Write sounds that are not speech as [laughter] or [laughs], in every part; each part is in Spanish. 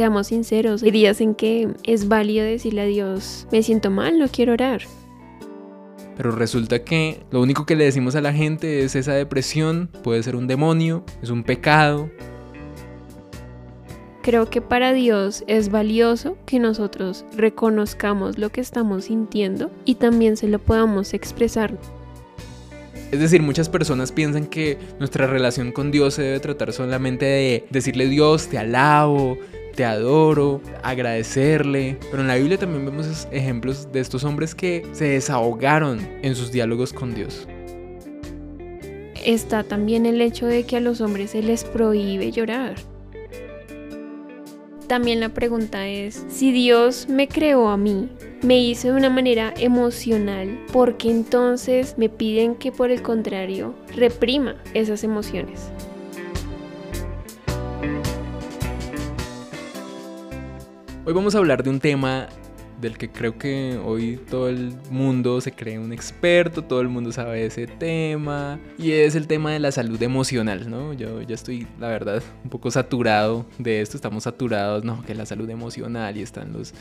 seamos sinceros, hay días en que es válido decirle a Dios, me siento mal, no quiero orar. Pero resulta que lo único que le decimos a la gente es esa depresión, puede ser un demonio, es un pecado. Creo que para Dios es valioso que nosotros reconozcamos lo que estamos sintiendo y también se lo podamos expresar. Es decir, muchas personas piensan que nuestra relación con Dios se debe tratar solamente de decirle Dios, te alabo, te adoro, agradecerle. Pero en la Biblia también vemos ejemplos de estos hombres que se desahogaron en sus diálogos con Dios. Está también el hecho de que a los hombres se les prohíbe llorar. También la pregunta es, si Dios me creó a mí, me hizo de una manera emocional, porque entonces me piden que por el contrario reprima esas emociones. Hoy vamos a hablar de un tema del que creo que hoy todo el mundo se cree un experto, todo el mundo sabe ese tema, y es el tema de la salud emocional, ¿no? Yo ya estoy, la verdad, un poco saturado de esto, estamos saturados, ¿no? Que la salud emocional y están los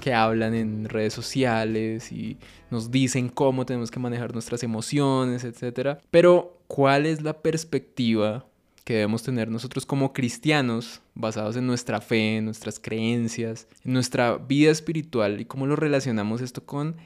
que hablan en redes sociales y nos dicen cómo tenemos que manejar nuestras emociones, etc. Pero, ¿cuál es la perspectiva que debemos tener nosotros como cristianos, basados en nuestra fe, en nuestras creencias, en nuestra vida espiritual y cómo lo relacionamos esto con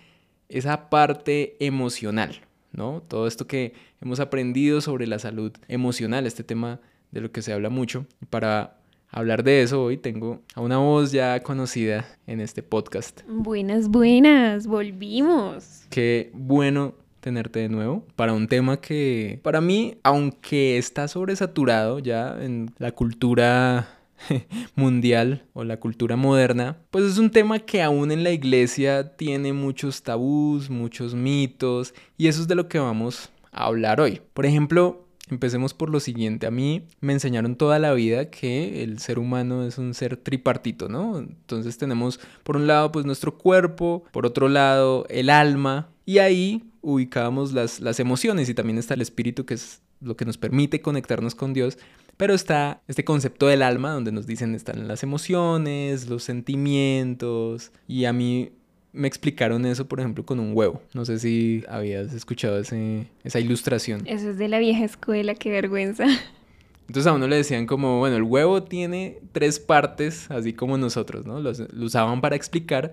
esa parte emocional, ¿no? Todo esto que hemos aprendido sobre la salud emocional, este tema de lo que se habla mucho. Para hablar de eso hoy tengo a una voz ya conocida en este podcast. Buenas, buenas, volvimos. Qué bueno tenerte de nuevo para un tema que para mí, aunque está sobresaturado ya en la cultura [laughs] mundial o la cultura moderna, pues es un tema que aún en la iglesia tiene muchos tabús, muchos mitos y eso es de lo que vamos a hablar hoy. Por ejemplo, Empecemos por lo siguiente. A mí me enseñaron toda la vida que el ser humano es un ser tripartito, ¿no? Entonces tenemos por un lado pues nuestro cuerpo, por otro lado el alma y ahí ubicamos las, las emociones y también está el espíritu que es lo que nos permite conectarnos con Dios. Pero está este concepto del alma donde nos dicen están las emociones, los sentimientos y a mí me explicaron eso, por ejemplo, con un huevo. No sé si habías escuchado esa ilustración. Eso es de la vieja escuela, qué vergüenza. Entonces a uno le decían como, bueno, el huevo tiene tres partes, así como nosotros, ¿no? lo usaban para explicar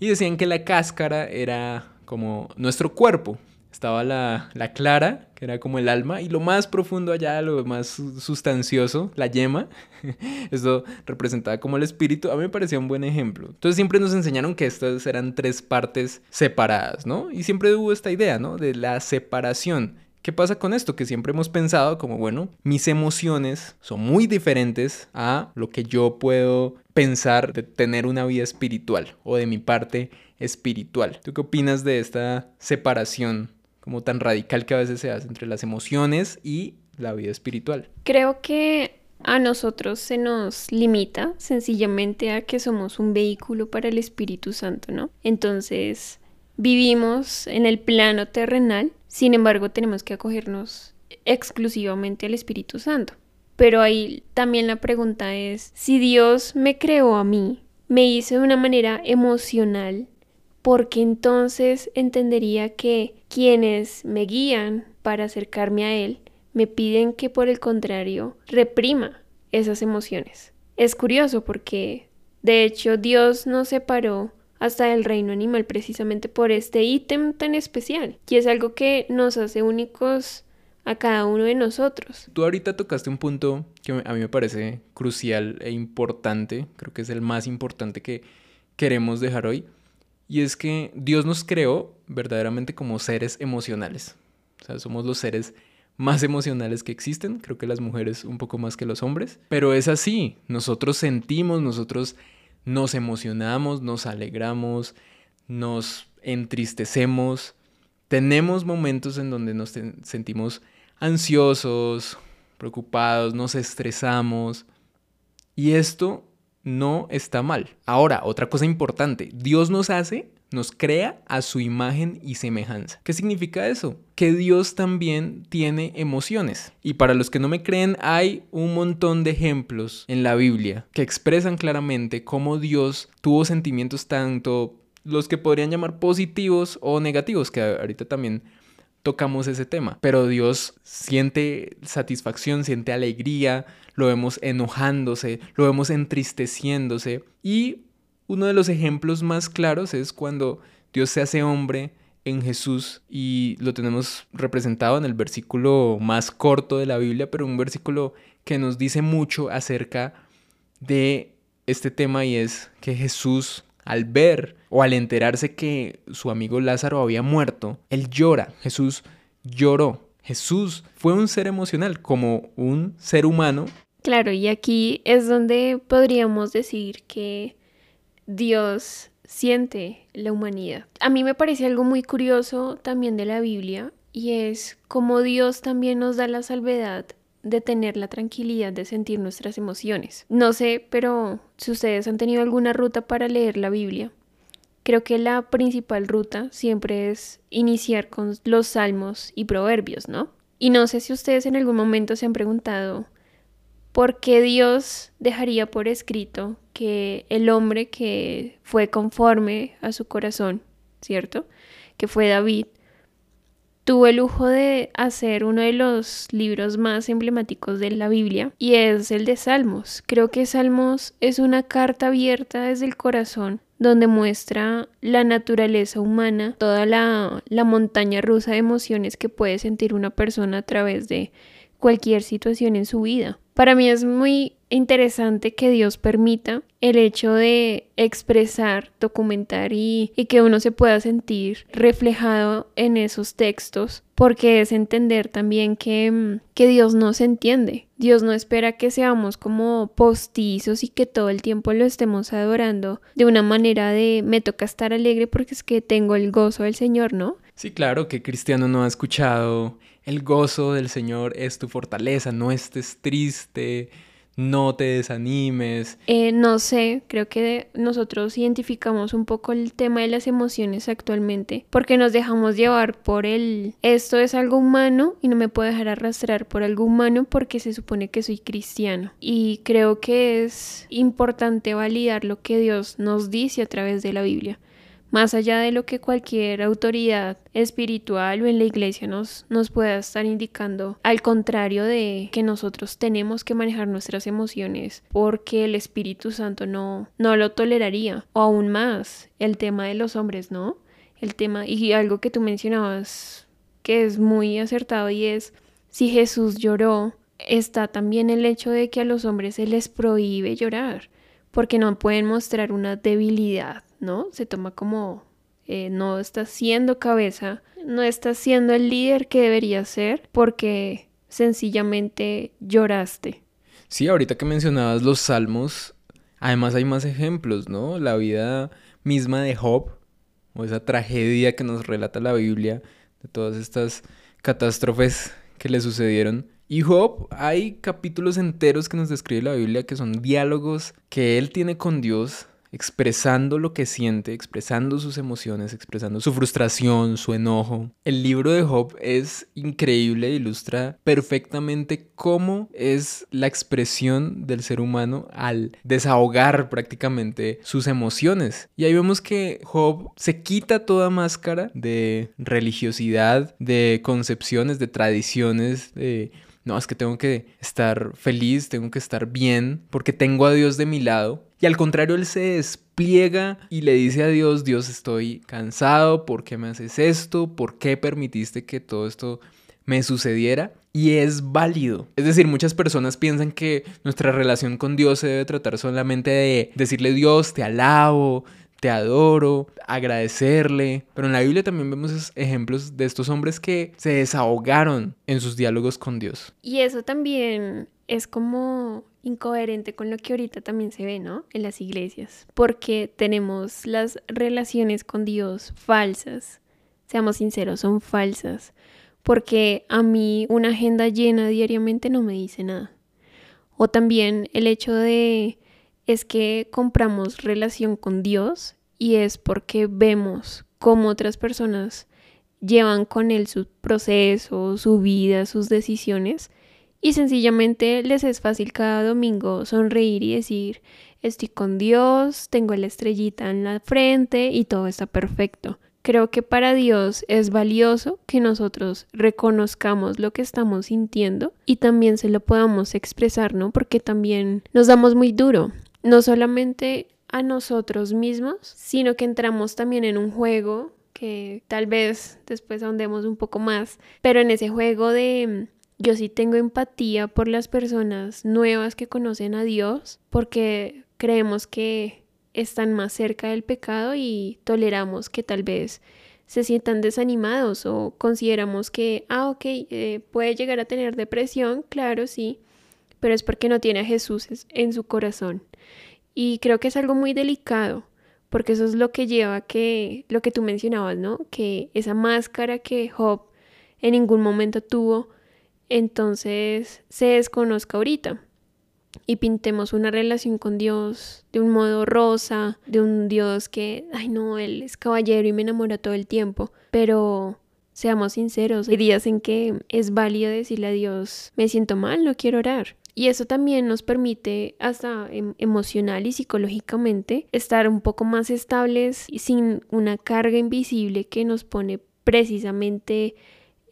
y decían que la cáscara era como nuestro cuerpo, estaba la, la, clara, que era como el alma, y lo más profundo allá, lo más sustancioso, la yema, [laughs] eso representaba como el espíritu, a mí me parecía un buen ejemplo. Entonces siempre nos enseñaron que estas eran tres partes separadas, ¿no? Y siempre hubo esta idea, ¿no? De la separación. ¿Qué pasa con esto? Que siempre hemos pensado como, bueno, mis emociones son muy diferentes a lo que yo puedo pensar de tener una vida espiritual o de mi parte espiritual. ¿Tú qué opinas de esta separación como tan radical que a veces se hace entre las emociones y la vida espiritual. Creo que a nosotros se nos limita sencillamente a que somos un vehículo para el Espíritu Santo, ¿no? Entonces vivimos en el plano terrenal, sin embargo tenemos que acogernos exclusivamente al Espíritu Santo. Pero ahí también la pregunta es, si Dios me creó a mí, me hizo de una manera emocional, porque entonces entendería que quienes me guían para acercarme a Él me piden que por el contrario reprima esas emociones. Es curioso porque de hecho Dios nos separó hasta del reino animal precisamente por este ítem tan especial y es algo que nos hace únicos a cada uno de nosotros. Tú ahorita tocaste un punto que a mí me parece crucial e importante, creo que es el más importante que queremos dejar hoy, y es que Dios nos creó verdaderamente como seres emocionales. O sea, somos los seres más emocionales que existen, creo que las mujeres un poco más que los hombres, pero es así, nosotros sentimos, nosotros nos emocionamos, nos alegramos, nos entristecemos, tenemos momentos en donde nos sentimos ansiosos, preocupados, nos estresamos, y esto no está mal. Ahora, otra cosa importante, Dios nos hace nos crea a su imagen y semejanza. ¿Qué significa eso? Que Dios también tiene emociones. Y para los que no me creen, hay un montón de ejemplos en la Biblia que expresan claramente cómo Dios tuvo sentimientos tanto los que podrían llamar positivos o negativos, que ahorita también tocamos ese tema. Pero Dios siente satisfacción, siente alegría, lo vemos enojándose, lo vemos entristeciéndose y uno de los ejemplos más claros es cuando Dios se hace hombre en Jesús y lo tenemos representado en el versículo más corto de la Biblia, pero un versículo que nos dice mucho acerca de este tema y es que Jesús al ver o al enterarse que su amigo Lázaro había muerto, él llora, Jesús lloró. Jesús fue un ser emocional como un ser humano. Claro, y aquí es donde podríamos decir que Dios siente la humanidad. A mí me parece algo muy curioso también de la Biblia y es como Dios también nos da la salvedad de tener la tranquilidad de sentir nuestras emociones. No sé, pero si ustedes han tenido alguna ruta para leer la Biblia, creo que la principal ruta siempre es iniciar con los salmos y proverbios, ¿no? Y no sé si ustedes en algún momento se han preguntado ¿Por qué Dios dejaría por escrito que el hombre que fue conforme a su corazón, ¿cierto? Que fue David, tuvo el lujo de hacer uno de los libros más emblemáticos de la Biblia y es el de Salmos. Creo que Salmos es una carta abierta desde el corazón donde muestra la naturaleza humana, toda la, la montaña rusa de emociones que puede sentir una persona a través de cualquier situación en su vida. Para mí es muy interesante que Dios permita el hecho de expresar, documentar y, que uno se pueda sentir reflejado en esos textos, porque es entender también que, mm, que Dios se entiende. Dios no espera que seamos como postizos y que todo el tiempo lo estemos adorando de una manera de me toca estar alegre porque es que tengo el gozo del Señor, ¿no? Sí, claro que cristiano no ha escuchado el gozo del Señor es tu fortaleza, no estés triste, no te desanimes. Eh, no sé, creo que nosotros identificamos un poco el tema de las emociones actualmente, porque nos dejamos llevar por el, esto es algo humano y no me puedo dejar arrastrar por algo humano porque se supone que soy cristiano. Y creo que es importante validar lo que Dios nos dice a través de la Biblia más allá de lo que cualquier autoridad espiritual o en la iglesia nos, nos pueda estar indicando, al contrario de que nosotros tenemos que manejar nuestras emociones porque el Espíritu Santo no, no lo toleraría, o aún más el tema de los hombres, ¿no? El tema, y algo que tú mencionabas que es muy acertado y es, si Jesús lloró, está también el hecho de que a los hombres se les prohíbe llorar, porque no pueden mostrar una debilidad ¿no? Se toma como eh, no estás siendo cabeza, no estás siendo el líder que debería ser porque sencillamente lloraste. Sí, ahorita que mencionabas los salmos, además hay más ejemplos, ¿no? La vida misma de Job, o esa tragedia que nos relata la Biblia, de todas estas catástrofes que le sucedieron. Y Job, hay capítulos enteros que nos describe la Biblia que son diálogos que él tiene con Dios expresando lo que siente, expresando sus emociones, expresando su frustración, su enojo. El libro de Job es increíble, ilustra perfectamente cómo es la expresión del ser humano al desahogar prácticamente sus emociones. Y ahí vemos que Job se quita toda máscara de religiosidad, de concepciones, de tradiciones, de no, es que tengo que estar feliz, tengo que estar bien, porque tengo a Dios de mi lado. Y al contrario, él se despliega y le dice a Dios, Dios, estoy cansado, ¿por qué me haces esto? ¿Por qué permitiste que todo esto me sucediera? Y es válido. Es decir, muchas personas piensan que nuestra relación con Dios se debe tratar solamente de decirle Dios, te alabo, te adoro, agradecerle. Pero en la Biblia también vemos ejemplos de estos hombres que se desahogaron en sus diálogos con Dios. Y eso también es como incoherente con lo que ahorita también se ve, ¿no? En las iglesias, porque tenemos las relaciones con Dios falsas. Seamos sinceros, son falsas, porque a mí una agenda llena diariamente no me dice nada. O también el hecho de es que compramos relación con Dios y es porque vemos cómo otras personas llevan con él su proceso, su vida, sus decisiones y sencillamente les es fácil cada domingo sonreír y decir estoy con Dios, tengo la estrellita en la frente y todo está perfecto. Creo que para Dios es valioso que nosotros reconozcamos lo que estamos sintiendo y también se lo podamos expresar, ¿no? Porque también nos damos muy duro, no solamente a nosotros mismos, sino que entramos también en un juego que tal vez después ahondemos un poco más, pero en ese juego de yo sí tengo empatía por las personas nuevas que conocen a Dios, porque creemos que están más cerca del pecado y toleramos que tal vez se sientan desanimados o consideramos que, ah, ok, eh, puede llegar a tener depresión, claro, sí, pero es porque no tiene a Jesús en su corazón. Y creo que es algo muy delicado, porque eso es lo que lleva a que, lo que tú mencionabas, ¿no? Que esa máscara que Job en ningún momento tuvo, entonces se desconozca ahorita y pintemos una relación con Dios de un modo rosa, de un Dios que, ay no, Él es caballero y me enamora todo el tiempo, pero seamos sinceros, hay días en que es válido decirle a Dios, me siento mal, no quiero orar. Y eso también nos permite, hasta em, emocional y psicológicamente, estar un poco más estables y sin una carga invisible que nos pone precisamente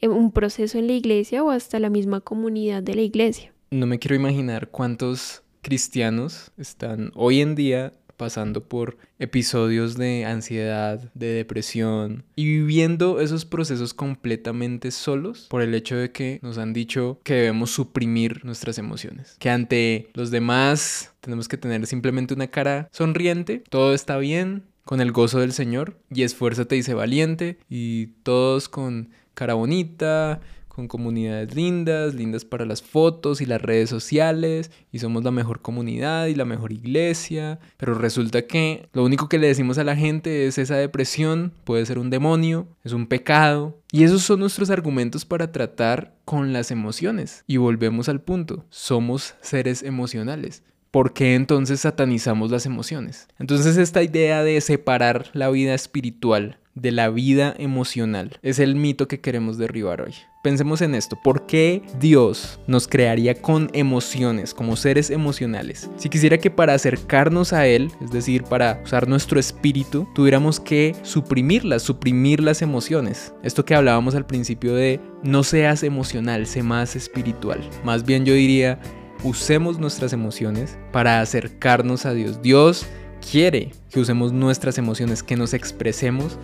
en un proceso en la iglesia o hasta la misma comunidad de la iglesia. No me quiero imaginar cuántos cristianos están hoy en día pasando por episodios de ansiedad, de depresión y viviendo esos procesos completamente solos por el hecho de que nos han dicho que debemos suprimir nuestras emociones, que ante los demás tenemos que tener simplemente una cara sonriente, todo está bien, con el gozo del Señor y esfuérzate y sé valiente y todos con cara bonita, con comunidades lindas, lindas para las fotos y las redes sociales, y somos la mejor comunidad y la mejor iglesia, pero resulta que lo único que le decimos a la gente es esa depresión, puede ser un demonio, es un pecado, y esos son nuestros argumentos para tratar con las emociones. Y volvemos al punto, somos seres emocionales. ¿por qué entonces satanizamos las emociones? Entonces esta idea de separar la vida espiritual de la vida emocional es el mito que queremos derribar hoy. Pensemos en esto, ¿por qué Dios nos crearía con emociones, como seres emocionales? Si quisiera que para acercarnos a Él, es decir, para usar nuestro espíritu, tuviéramos que suprimirlas, suprimir las emociones. Esto que hablábamos al principio de no seas emocional, sé más espiritual. Más bien yo diría, usemos nuestras emociones para acercarnos a Dios. Dios quiere que usemos nuestras emociones, que nos expresemos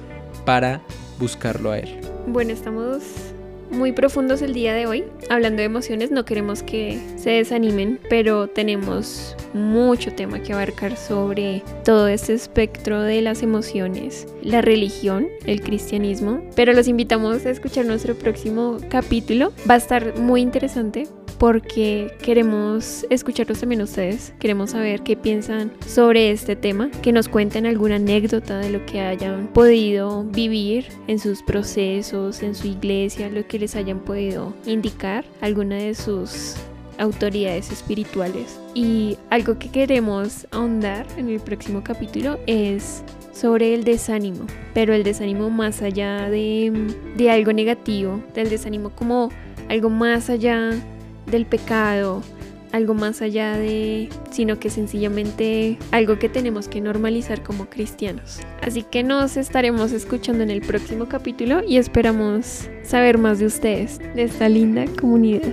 para buscarlo a Él. Bueno, estamos muy profundos el día de hoy. Hablando de emociones, no queremos que se desanimen, pero tenemos mucho tema que abarcar sobre todo este espectro de las emociones, la religión, el cristianismo. Pero los invitamos a escuchar nuestro próximo capítulo. Va a estar muy interesante porque queremos escucharlos también ustedes, queremos saber qué piensan sobre este tema, que nos cuenten alguna anécdota de lo que hayan podido vivir en sus procesos, en su iglesia, lo que les hayan podido indicar, alguna de sus autoridades espirituales. Y algo que queremos ahondar en el próximo capítulo es sobre el desánimo, pero el desánimo más allá de, de algo negativo, del desánimo como algo más allá del pecado, algo más allá de, sino que sencillamente algo que tenemos que normalizar como cristianos. Así que nos estaremos escuchando en el próximo capítulo y esperamos saber más de ustedes, de esta linda comunidad.